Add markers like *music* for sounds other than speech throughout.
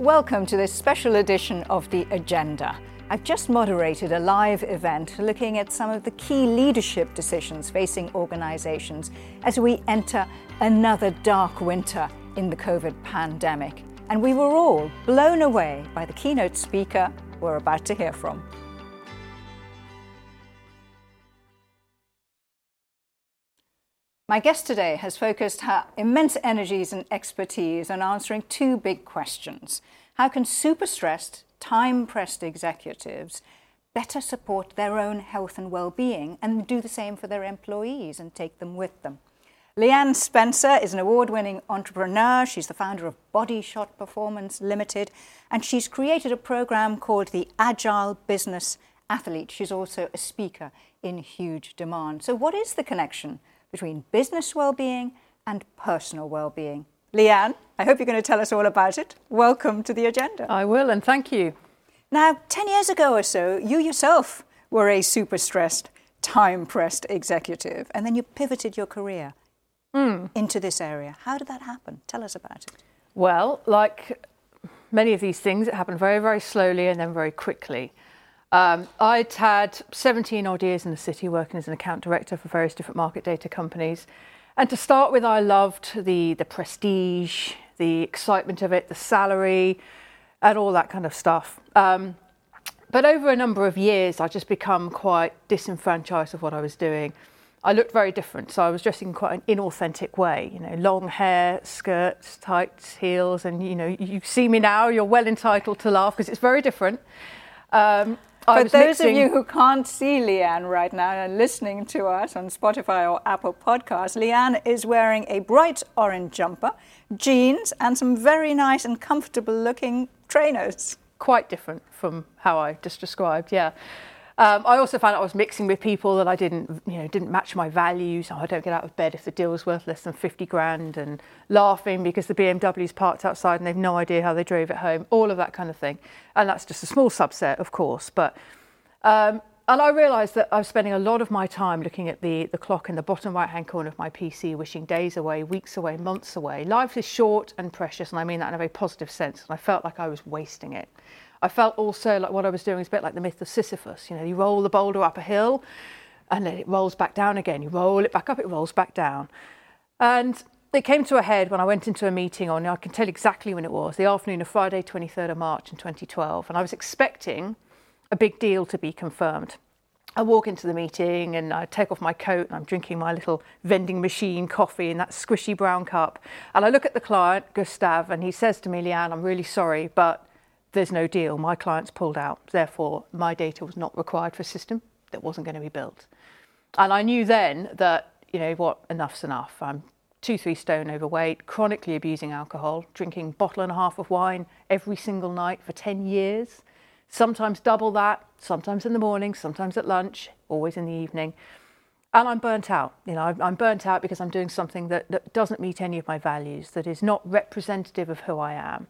Welcome to this special edition of The Agenda. I've just moderated a live event looking at some of the key leadership decisions facing organisations as we enter another dark winter in the COVID pandemic. And we were all blown away by the keynote speaker we're about to hear from. My guest today has focused her immense energies and expertise on answering two big questions. How can super stressed, time pressed executives better support their own health and well being and do the same for their employees and take them with them? Leanne Spencer is an award winning entrepreneur. She's the founder of Bodyshot Performance Limited, and she's created a program called the Agile Business Athlete. She's also a speaker in huge demand. So, what is the connection between business well being and personal well being? Leanne, I hope you're going to tell us all about it. Welcome to the agenda. I will, and thank you. Now, 10 years ago or so, you yourself were a super stressed, time pressed executive, and then you pivoted your career mm. into this area. How did that happen? Tell us about it. Well, like many of these things, it happened very, very slowly and then very quickly. Um, I'd had 17 odd years in the city working as an account director for various different market data companies. And to start with, I loved the, the prestige, the excitement of it, the salary, and all that kind of stuff. Um, but over a number of years, I just become quite disenfranchised of what I was doing. I looked very different, so I was dressing in quite an inauthentic way. You know, long hair, skirts, tight heels, and you know, you see me now. You're well entitled to laugh because it's very different. Um, for those mixing... of you who can't see Leanne right now and are listening to us on Spotify or Apple Podcasts, Leanne is wearing a bright orange jumper, jeans, and some very nice and comfortable looking trainers. Quite different from how I just described, yeah. Um, I also found I was mixing with people that I didn't, you know, didn't match my values. Oh, I don't get out of bed if the deal is worth less than 50 grand, and laughing because the BMW's parked outside and they've no idea how they drove it home. All of that kind of thing, and that's just a small subset, of course. But um, and I realised that I was spending a lot of my time looking at the, the clock in the bottom right hand corner of my PC, wishing days away, weeks away, months away. Life is short and precious, and I mean that in a very positive sense. And I felt like I was wasting it. I felt also like what I was doing was a bit like the myth of Sisyphus. You know, you roll the boulder up a hill and then it rolls back down again. You roll it back up, it rolls back down. And it came to a head when I went into a meeting on, I can tell exactly when it was, the afternoon of Friday, 23rd of March in 2012. And I was expecting a big deal to be confirmed. I walk into the meeting and I take off my coat and I'm drinking my little vending machine coffee in that squishy brown cup. And I look at the client, Gustav, and he says to me, Leanne, I'm really sorry, but there's no deal. My client's pulled out. Therefore, my data was not required for a system that wasn't going to be built. And I knew then that, you know what, enough's enough. I'm two, three stone overweight, chronically abusing alcohol, drinking bottle and a half of wine every single night for 10 years, sometimes double that, sometimes in the morning, sometimes at lunch, always in the evening. And I'm burnt out. You know, I'm burnt out because I'm doing something that, that doesn't meet any of my values, that is not representative of who I am.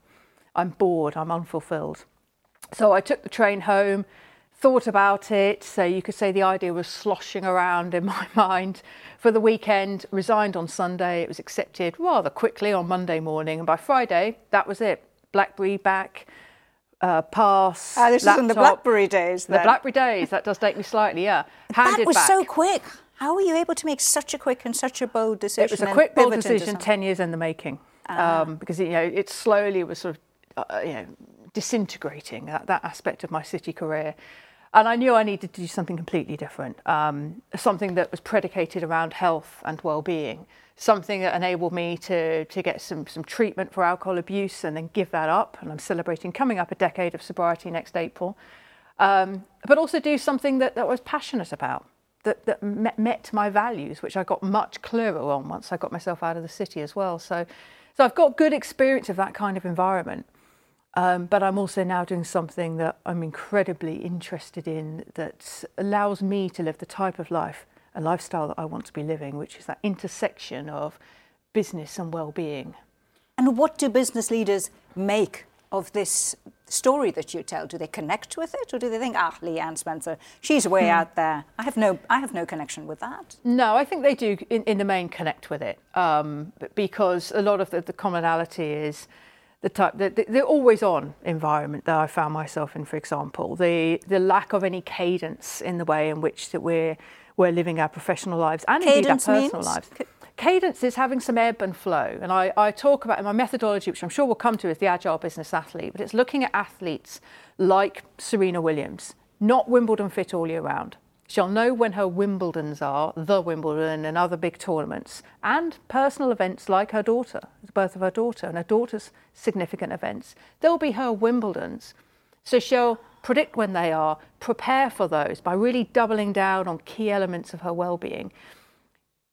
I'm bored, I'm unfulfilled. So I took the train home, thought about it. So you could say the idea was sloshing around in *laughs* my mind for the weekend, resigned on Sunday. It was accepted rather quickly on Monday morning. And by Friday, that was it. Blackberry back, uh, pass. Ah, this laptop. is in the Blackberry days. Then. The Blackberry days. That does date me slightly, yeah. Handed that was back. so quick. How were you able to make such a quick and such a bold decision? It was a quick, bold decision, 10 years in the making. Ah. Um, because, you know, it slowly was sort of uh, you know, disintegrating that, that aspect of my city career. And I knew I needed to do something completely different, um, something that was predicated around health and well-being, something that enabled me to, to get some, some treatment for alcohol abuse and then give that up. And I'm celebrating coming up a decade of sobriety next April. Um, but also do something that, that I was passionate about, that, that met, met my values, which I got much clearer on once I got myself out of the city as well. So, so I've got good experience of that kind of environment. Um, but I'm also now doing something that I'm incredibly interested in that allows me to live the type of life and lifestyle that I want to be living, which is that intersection of business and well-being. And what do business leaders make of this story that you tell? Do they connect with it, or do they think, "Ah, Leanne Spencer, she's way hmm. out there. I have no, I have no connection with that." No, I think they do, in, in the main, connect with it um, because a lot of the, the commonality is the type the, the, the always on environment that I found myself in, for example, the the lack of any cadence in the way in which that we're we're living our professional lives and Cadence indeed our personal means? lives. Cadence is having some ebb and flow, and I, I talk about in my methodology, which I'm sure we'll come to, is the agile business athlete. But it's looking at athletes like Serena Williams, not Wimbledon fit all year round. She'll know when her Wimbledons are, the Wimbledon and other big tournaments, and personal events like her daughter, the birth of her daughter, and her daughter's significant events. They'll be her Wimbledons. So she'll predict when they are, prepare for those by really doubling down on key elements of her well-being,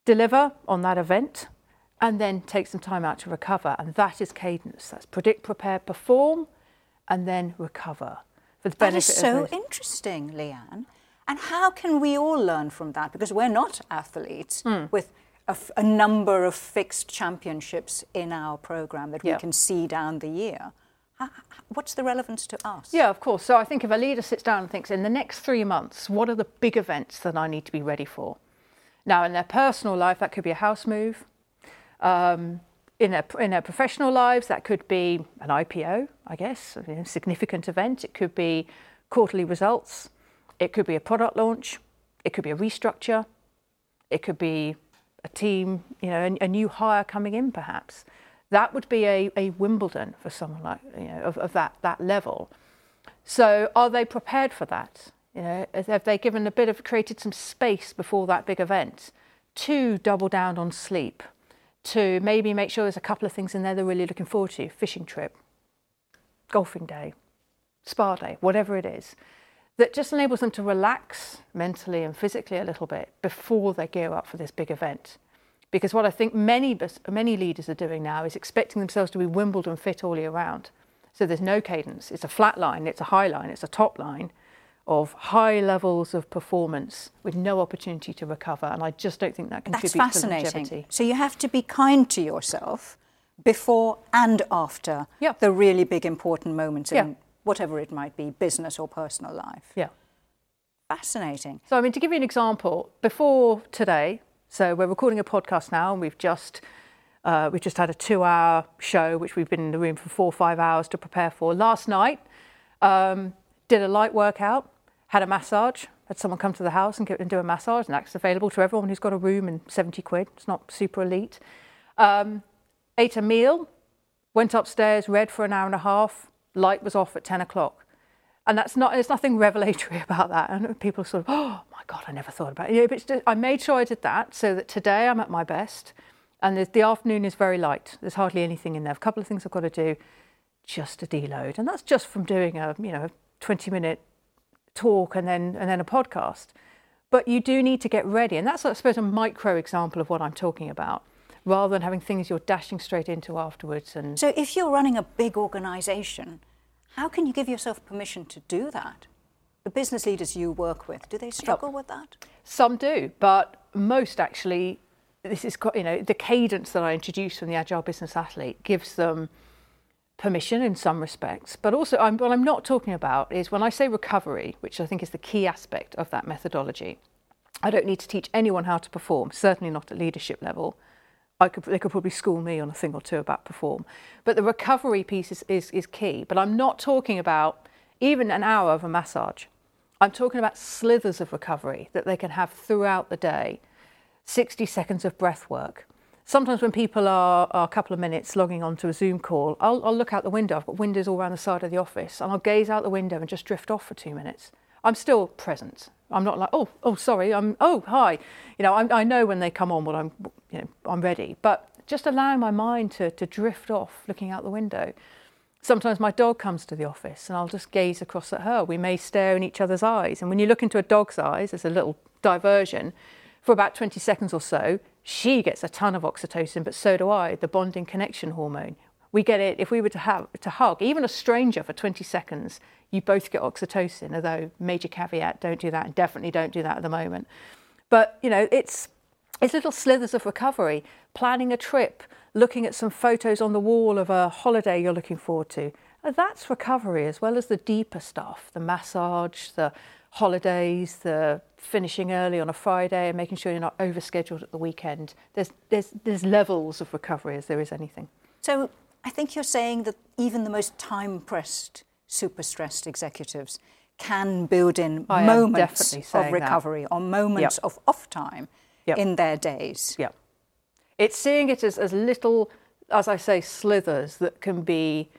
deliver on that event, and then take some time out to recover. And that is cadence. That's predict, prepare, perform, and then recover for the That is benefit so interesting, Leanne. And how can we all learn from that? Because we're not athletes Hmm. with a, f- a number of fixed championships in our program that we can see down the year. How- What's the relevance to us? Yeah, of course. So I think if a leader sits down and thinks, in the next three months, what are the big events that I need to be ready for? Now, in their personal life, that could be a house move. Um, in their, in their professional lives, that could be an IPO, I guess, a significant event. It could be quarterly results. It could be a product launch. It could be a restructure. It could be a team, you know, a, a new hire coming in, perhaps. That would be a, a Wimbledon for someone like, you know, of, of that, that level. So are they prepared for that? You know, have they given a bit of created some space before that big event to double down on sleep, to maybe make sure there's a couple of things in there they're really looking forward to, fishing trip, golfing day, spa day, whatever it is, that just enables them to relax mentally and physically a little bit before they gear up for this big event. Because what I think many many leaders are doing now is expecting themselves to be Wimbledon fit all year round. So there's no cadence. It's a flat line, it's a high line, it's a top line of high levels of performance with no opportunity to recover. And I just don't think that That's contributes to fascinating. longevity. So you have to be kind to yourself before and after Yeah. the really big important moments Yeah. in whatever it might be, business or personal life. Yeah. Fascinating. So, I mean, to give you an example, before today, so we're recording a podcast now, and we've just uh, we've just had a two-hour show, which we've been in the room for four or five hours to prepare for. Last night, um, did a light workout, had a massage, had someone come to the house and, get, and do a massage, and that's available to everyone who's got a room and 70 quid. It's not super elite. Um, ate a meal, went upstairs, read for an hour and a half. Light was off at 10 o'clock. And that's not there's nothing revelatory *laughs* about that. And people sort of oh my god i never thought about it. But just, i made sure i did that so that today i'm at my best. And the, the afternoon is very light. There's hardly anything in there. A couple of things i've got to do just to deload. And that's just from doing a you know 20 minute talk and then and then a podcast. But you do need to get ready. And that's i suppose a micro example of what i'm talking about rather than having things you're dashing straight into afterwards and So if you're running a big organization, how can you give yourself permission to do that? The business leaders you work with, do they struggle with that? Some do, but most actually, this is quite- you know the cadence that I introduced from the Agile Business Athlete gives them permission in some respects. But also, I'm, what I'm not talking about is when I say recovery, which I think is the key aspect of that methodology. I don't need to teach anyone how to perform, certainly not at leadership level. I could, they could probably school me on a thing or two about perform. But the recovery piece is, is, is key. But I'm not talking about even an hour of a massage. I'm talking about slithers of recovery that they can have throughout the day, 60 seconds of breath work. Sometimes when people are, are a couple of minutes logging onto a Zoom call, I'll, I'll look out the window. I've got windows all around the side of the office, and I'll gaze out the window and just drift off for two minutes. I'm still present. I'm not like, oh, oh, sorry, I'm, oh, hi. You know, I, I know when they come on what I'm, you know, I'm ready. But just allowing my mind to, to drift off, looking out the window. Sometimes my dog comes to the office and I'll just gaze across at her. We may stare in each other's eyes. And when you look into a dog's eyes, there's a little diversion. For about 20 seconds or so, she gets a ton of oxytocin, but so do I, the bonding connection hormone. We get it if we were to have to hug even a stranger for 20 seconds, you both get oxytocin, although major caveat, don't do that and definitely don't do that at the moment. But you know, it's it's little slithers of recovery, planning a trip, looking at some photos on the wall of a holiday you're looking forward to. And that's recovery as well as the deeper stuff, the massage, the holidays, the finishing early on a Friday and making sure you're not overscheduled at the weekend. There's there's there's levels of recovery as there is anything. So I think you're saying that even the most time pressed, super stressed executives can build in I moments of saying that. recovery or moments Yep. of off time Yep. in their days. Yeah. It's seeing it as, as little, as I say, slithers that can be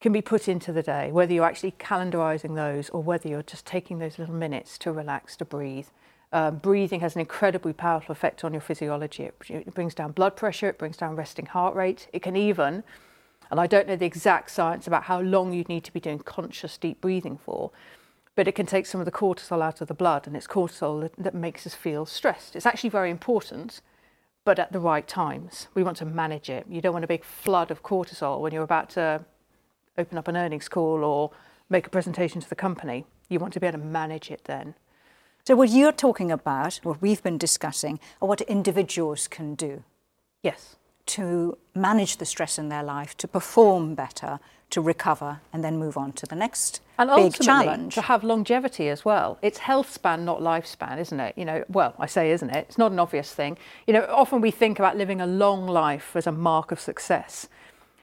can be put into the day, whether you're actually calendarizing those or whether you're just taking those little minutes to relax, to breathe. Um, breathing has an incredibly powerful effect on your physiology. It, it brings down blood pressure, it brings down resting heart rate. It can even, and I don't know the exact science about how long you'd need to be doing conscious deep breathing for, but it can take some of the cortisol out of the blood, and it's cortisol that, that makes us feel stressed. It's actually very important, but at the right times. We want to manage it. You don't want a big flood of cortisol when you're about to open up an earnings call or make a presentation to the company. You want to be able to manage it then. So, what you're talking about, what we've been discussing, are what individuals can do Yes. To manage the stress in their life, to perform better, to recover, and then move on to the next And big challenge. to have longevity as well. It's health span, not lifespan, isn't it? You know, well, I say, isn't it? It's not an obvious thing. You know, often we think about living a long life as a mark of success.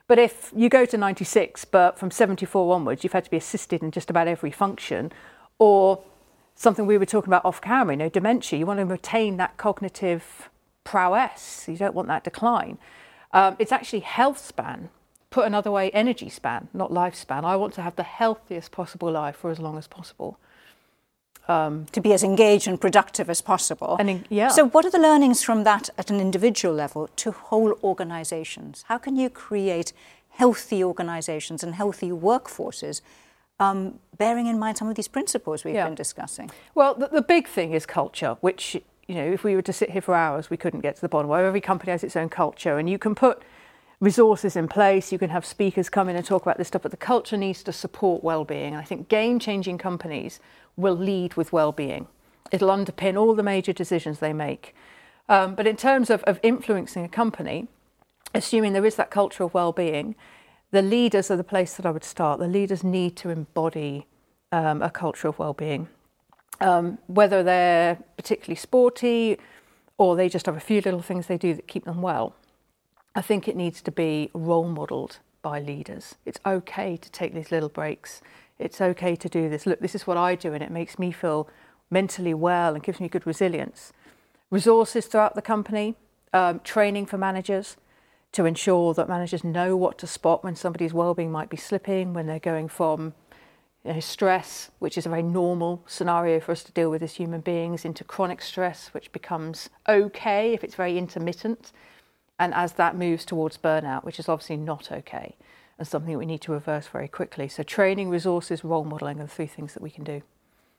But if you go to 96, but from 74 onwards, you've had to be assisted in just about every function, or something we were talking about off camera, you know, dementia, you want to retain that cognitive prowess. You don't want that decline. Um, it's actually health span. Put another way, energy span, not lifespan. I want to have the healthiest possible life for as long as possible. to be as engaged and productive as possible. And in- yeah. So, what are the learnings from that at an individual level to whole organizations? How can you create healthy organizations and healthy workforces, um, bearing in mind some of these principles we've Yeah. been discussing? Well, the, the big thing is culture, which, you know, if we were to sit here for hours, we couldn't get to the bottom. Where every company has its own culture, and you can put resources in place, you can have speakers come in and talk about this stuff, but the culture needs to support well-being. And I think game-changing companies will lead with well-being. It'll underpin all the major decisions they make. Um, but in terms of, of influencing a company, assuming there is that culture of well-being, the leaders are the place that I would start. The leaders need to embody um, a culture of well-being um, whether they're particularly sporty or they just have a few little things they do that keep them well. I think it needs to be role modelled by leaders. It's okay to take these little breaks. It's okay to do this. Look, this is what I do, and it makes me feel mentally well and gives me good resilience. Resources throughout the company, um, training for managers to ensure that managers know what to spot when somebody's well-being might be slipping, when they're going from you know, stress, which is a very normal scenario for us to deal with as human beings, into chronic stress, which becomes okay if it's very intermittent. And as that moves towards burnout, which is obviously not okay, and something that we need to reverse very quickly. So, training, resources, role modelling are the three things that we can do.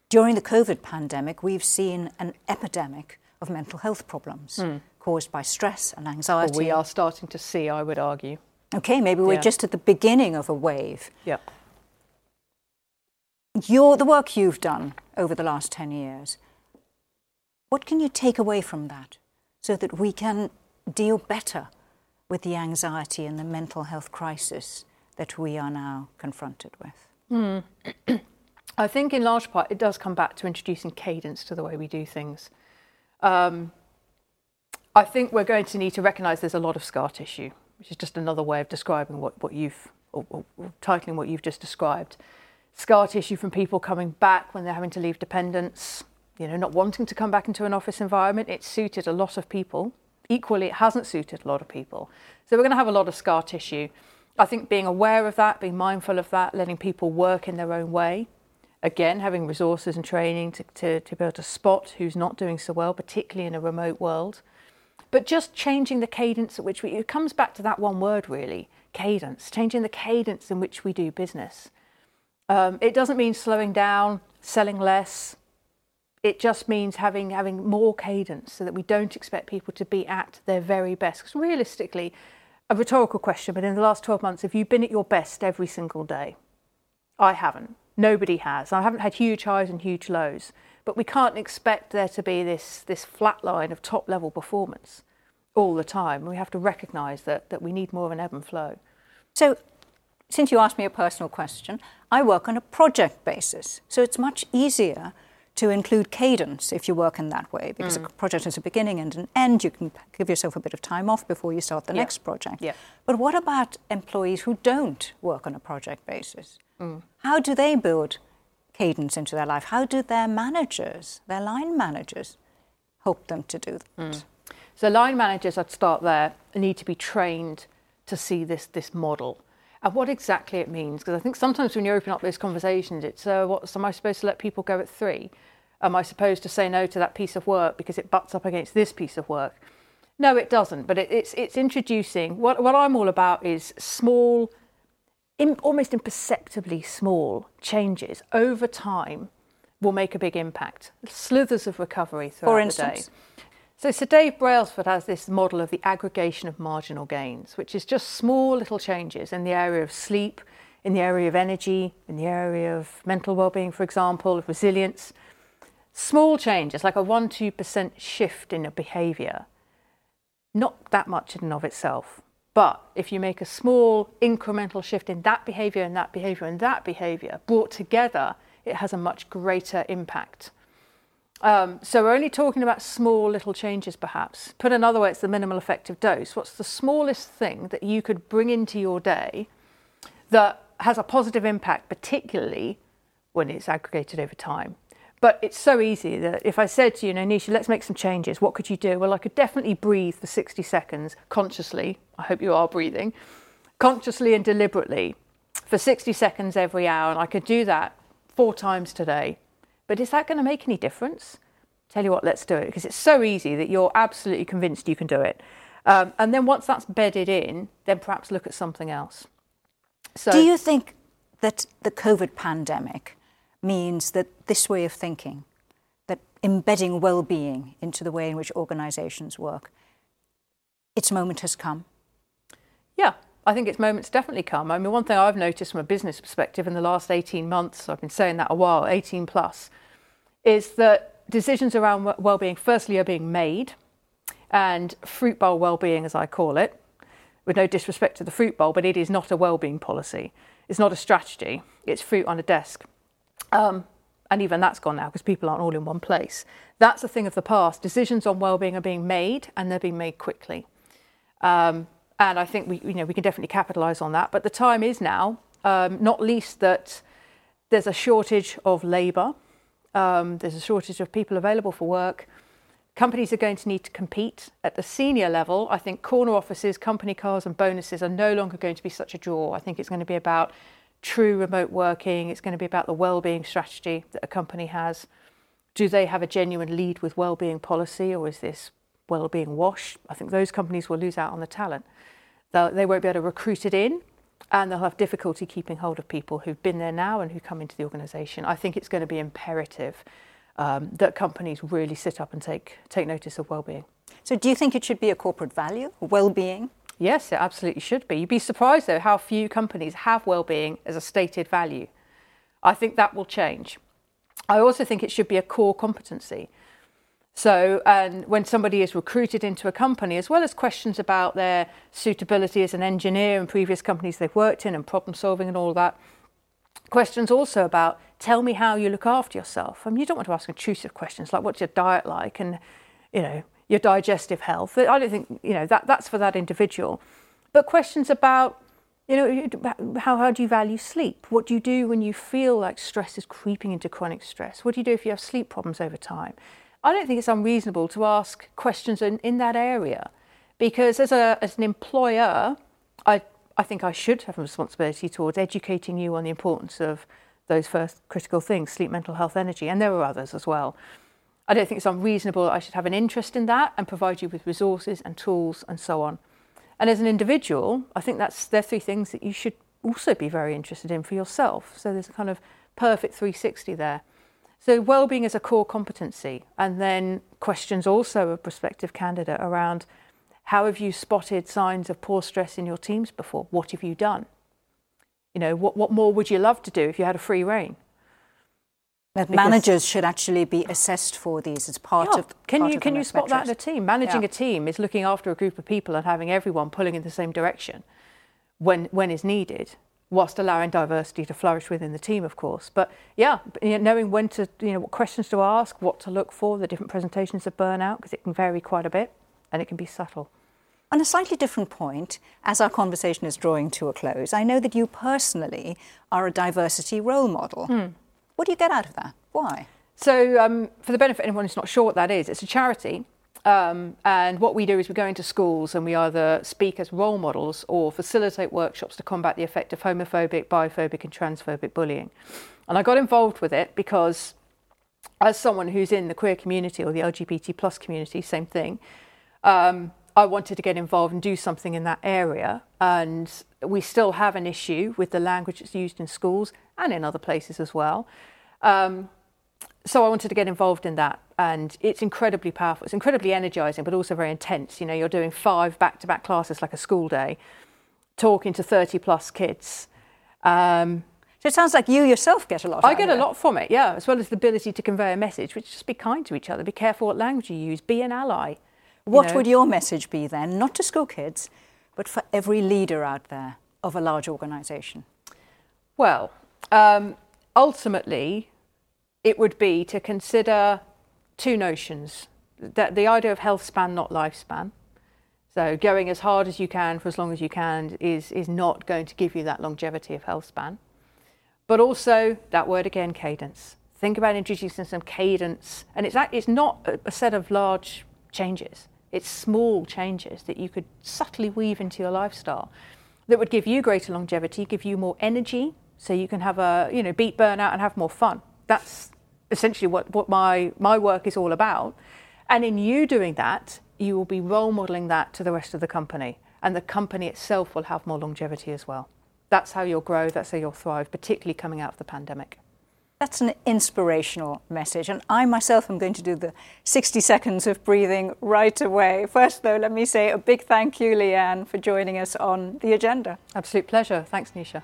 During the COVID pandemic, we've seen an epidemic of mental health problems hmm. caused by stress and anxiety. we are starting to see, I would argue. Okay, maybe we're Yeah. just at the beginning of a wave. Yeah. Your, the work you've done over the last 10 years, what can you take away from that so that we can deal better with the anxiety and the mental health crisis that we are now confronted with? *clears throat* I think in large part it does come back to introducing cadence to the way we do things. Um, I think we're going to need to recognise there's a lot of scar tissue, which is just another way of describing what, what you've, or, or, or titling what you've just described. Scar tissue from people coming back when they're having to leave dependence, you know, not wanting to come back into an office environment. It suited a lot of people. Equally, it hasn't suited a lot of people. So we're going to have a lot of scar tissue. I think being aware of that, being mindful of that, letting people work in their own way, again, having resources and training to, to, to be able to spot who's not doing so well, particularly in a remote world. But just changing the cadence at which we, it comes back to that one word really, cadence, changing the cadence in which we do business. Um, it doesn't mean slowing down, selling less. It just means having, having more cadence so that we don't expect people to be at their very best. Because realistically, a rhetorical question, but in the last 12 months, have you been at your best every single day? I haven't. Nobody has. I haven't had huge highs and huge lows. But we can't expect there to be this, this flat line of top level performance all the time. We have to recognise that, that we need more of an ebb and flow. So, since you asked me a personal question, I work on a project basis. So it's much easier to include cadence if you work in that way, because mm. a project has a beginning and an end. You can give yourself a bit of time off before you start the yeah. next project. Yeah. But what about employees who don't work on a project basis? Mm. How do they build cadence into their life? How do their managers, their line managers, help them to do that? Mm. So line managers, I'd start there, need to be trained to see this this model and what exactly it means. Because I think sometimes when you open up those conversations, it's uh, what am I supposed to let people go at three? Am I supposed to say no to that piece of work because it butts up against this piece of work? No, it doesn't. But it, it's it's introducing what what I'm all about is small, in, almost imperceptibly small changes over time will make a big impact. Slithers of recovery throughout For instance? the day. So Sir Dave Brailsford has this model of the aggregation of marginal gains, which is just small little changes in the area of sleep, in the area of energy, in the area of mental well-being, for example, of resilience. Small changes, like a 1-2% shift in a behaviour, not that much in and of itself. But if you make a small incremental shift in that behaviour and that behaviour and that behaviour, brought together, it has a much greater impact. Um, so we're only talking about small little changes, perhaps. Put another way, it's the minimal effective dose. What's the smallest thing that you could bring into your day that has a positive impact, particularly when it's aggregated over time? But it's so easy that if I said to you, know, Nisha, let's make some changes, what could you do? Well, I could definitely breathe for 60 seconds consciously. I hope you are breathing consciously and deliberately for 60 seconds every hour. And I could do that four times today but is that going to make any difference? Tell you what, let's do it because it's so easy that you're absolutely convinced you can do it. Um, and then once that's bedded in, then perhaps look at something else. So, do you think that the COVID pandemic means that this way of thinking, that embedding well-being into the way in which organisations work, its moment has come? Yeah, I think its moment's definitely come. I mean, one thing I've noticed from a business perspective in the last 18 months, I've been saying that a while, 18 plus, is that decisions around well-being, firstly, are being made, and fruit bowl well-being, as I call it, with no disrespect to the fruit bowl, but it is not a well-being policy. It's not a strategy. It's fruit on a desk. Um, and even that's gone now because people aren't all in one place. That's a thing of the past. Decisions on well-being are being made, and they're being made quickly. Um, and I think we, you know, we can definitely capitalise on that. But the time is now, um, not least that there's a shortage of labour, um, there's a shortage of people available for work. Companies are going to need to compete at the senior level. I think corner offices, company cars, and bonuses are no longer going to be such a draw. I think it's going to be about true remote working. It's going to be about the well-being strategy that a company has. Do they have a genuine lead with well-being policy, or is this well-being wash? I think those companies will lose out on the talent. They'll, they won't be able to recruit it in and they'll have difficulty keeping hold of people who've been there now and who come into the organisation. I think it's going to be imperative um, that companies really sit up and take, take notice of well-being. So do you think it should be a corporate value, well-being? Yes, it absolutely should be. You'd be surprised though how few companies have well-being as a stated value. I think that will change. I also think it should be a core competency. So, and when somebody is recruited into a company, as well as questions about their suitability as an engineer in previous companies they've worked in and problem solving and all that, questions also about tell me how you look after yourself. I mean, you don't want to ask intrusive questions like what's your diet like and, you know, your digestive health. I don't think, you know, that, that's for that individual. But questions about, you know, how, how do you value sleep? What do you do when you feel like stress is creeping into chronic stress? What do you do if you have sleep problems over time? I don't think it's unreasonable to ask questions in, in that area because as, a, as an employer, I, I think I should have a responsibility towards educating you on the importance of those first critical things sleep, mental health, energy, and there are others as well. I don't think it's unreasonable I should have an interest in that and provide you with resources and tools and so on. And as an individual, I think that's they're three things that you should also be very interested in for yourself. So there's a kind of perfect 360 there. So well-being is a core competency, and then questions also a prospective candidate around how have you spotted signs of poor stress in your teams before? What have you done? You know, what, what more would you love to do if you had a free rein? That managers should actually be assessed for these as part yeah, of. Can you can you spot that in a team? Managing yeah. a team is looking after a group of people and having everyone pulling in the same direction when when is needed. Whilst allowing diversity to flourish within the team, of course. But yeah, you know, knowing when to, you know, what questions to ask, what to look for, the different presentations of burnout, because it can vary quite a bit and it can be subtle. On a slightly different point, as our conversation is drawing to a close, I know that you personally are a diversity role model. Hmm. What do you get out of that? Why? So, um, for the benefit of anyone who's not sure what that is, it's a charity um, and what we do is we go into schools and we either speak as role models or facilitate workshops to combat the effect of homophobic, biphobic, and transphobic bullying. And I got involved with it because, as someone who's in the queer community or the LGBT plus community, same thing, um, I wanted to get involved and do something in that area. And we still have an issue with the language that's used in schools and in other places as well. Um, so I wanted to get involved in that, and it's incredibly powerful. It's incredibly energizing, but also very intense. You know, you're doing five back-to-back classes like a school day, talking to 30 plus kids. Um, so it sounds like you yourself get a lot. I get a lot from it, yeah, as well as the ability to convey a message, which is just be kind to each other, be careful what language you use, be an ally. What know. would your message be then, not to school kids, but for every leader out there of a large organisation? Well, um, ultimately, it would be to consider two notions that the idea of health span, not lifespan. So going as hard as you can for as long as you can is, is not going to give you that longevity of health span. But also that word again, cadence. Think about introducing some cadence. And it's, it's not a set of large changes. It's small changes that you could subtly weave into your lifestyle that would give you greater longevity, give you more energy, so you can have a, you know, beat burnout and have more fun that's essentially what, what my, my work is all about. And in you doing that, you will be role modeling that to the rest of the company. And the company itself will have more longevity as well. That's how you'll grow, that's how you'll thrive, particularly coming out of the pandemic. That's an inspirational message. And I myself am going to do the 60 seconds of breathing right away. First, though, let me say a big thank you, Leanne, for joining us on the agenda. Absolute pleasure. Thanks, Nisha.